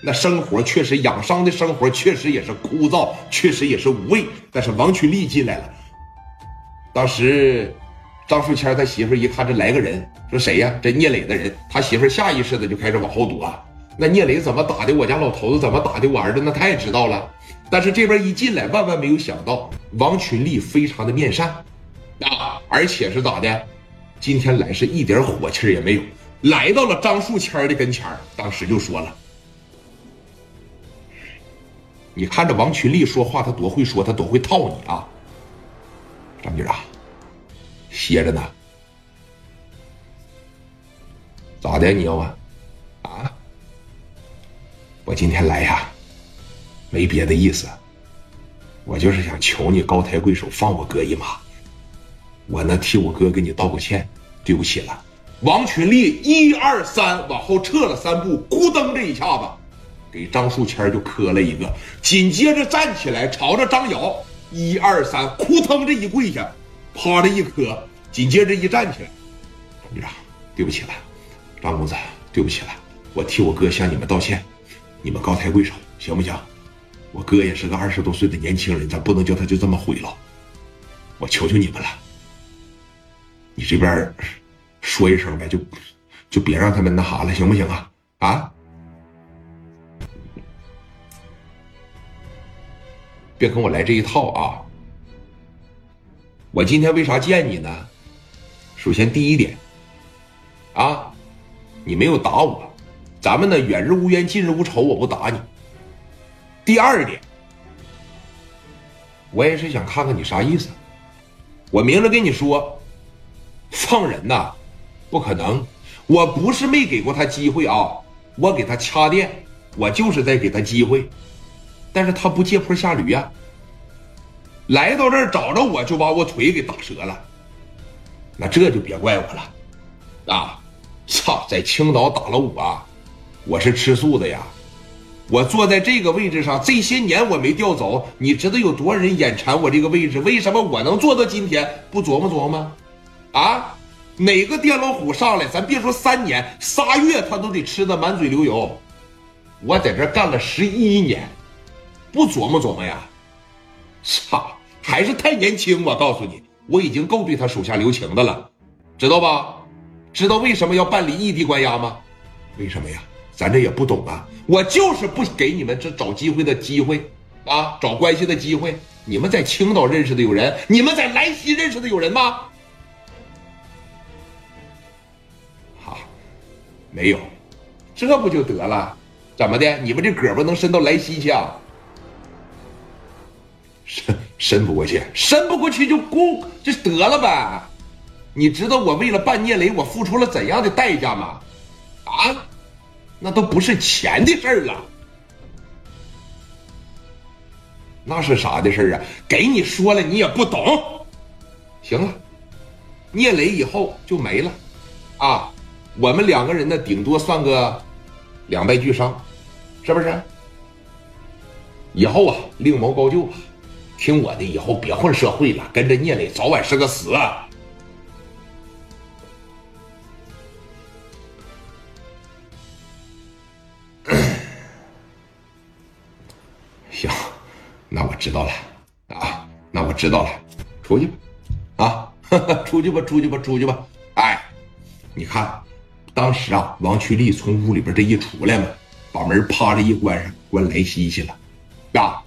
那生活确实养伤的生活确实也是枯燥，确实也是无味。但是王群力进来了，当时张树谦他媳妇一看这来个人，说谁呀？这聂磊的人。他媳妇下意识的就开始往后躲。那聂磊怎么打的？我家老头子怎么打的？我儿子那他也知道了。但是这边一进来，万万没有想到，王群力非常的面善啊，而且是咋的？今天来是一点火气也没有，来到了张树谦的跟前当时就说了。你看着王群力说话，他多会说，他多会套你啊！张局啊，歇着呢。咋的？你要啊？啊？我今天来呀，没别的意思，我就是想求你高抬贵手，放我哥一马。我呢，替我哥给你道个歉，对不起了。王群力一二三，往后撤了三步，咕噔这一下子。给张树谦就磕了一个，紧接着站起来，朝着张瑶一二三，扑腾这一跪下，啪的一磕，紧接着一站起来，局长，对不起了，张公子，对不起了，我替我哥向你们道歉，你们高抬贵手，行不行？我哥也是个二十多岁的年轻人，咱不能叫他就这么毁了，我求求你们了，你这边说一声呗，就就别让他们那啥了，行不行啊？啊？别跟我来这一套啊！我今天为啥见你呢？首先第一点，啊，你没有打我，咱们呢远日无冤，近日无仇，我不打你。第二点，我也是想看看你啥意思。我明着跟你说，放人呐，不可能！我不是没给过他机会啊，我给他掐电，我就是在给他机会。但是他不借坡下驴呀，来到这儿找着我就把我腿给打折了，那这就别怪我了，啊，操，在青岛打了我，我是吃素的呀，我坐在这个位置上这些年我没调走，你知道有多少人眼馋我这个位置？为什么我能做到今天？不琢磨琢磨，啊，哪个电老虎上来，咱别说三年，仨月他都得吃的满嘴流油，我在这干了十一年。不琢磨琢磨呀，操，还是太年轻。我告诉你，我已经够对他手下留情的了，知道吧？知道为什么要办理异地关押吗？为什么呀？咱这也不懂啊。我就是不给你们这找机会的机会啊，找关系的机会。你们在青岛认识的有人，你们在莱西认识的有人吗？好，没有，这不就得了？怎么的？你们这胳膊能伸到莱西去啊？伸伸不过去，伸不过去就过就得了呗。你知道我为了办聂磊，我付出了怎样的代价吗？啊，那都不是钱的事儿了，那是啥的事儿啊？给你说了，你也不懂。行了，聂磊以后就没了，啊，我们两个人呢，顶多算个两败俱伤，是不是？以后啊，另谋高就吧。听我的，以后别混社会了，跟着聂磊早晚是个死。行，那我知道了啊，那我知道了，出去吧，啊，出去吧，出去吧，出去吧。哎，你看，当时啊，王曲丽从屋里边这一出来嘛，把门啪着一关上，关莱西去了，啊。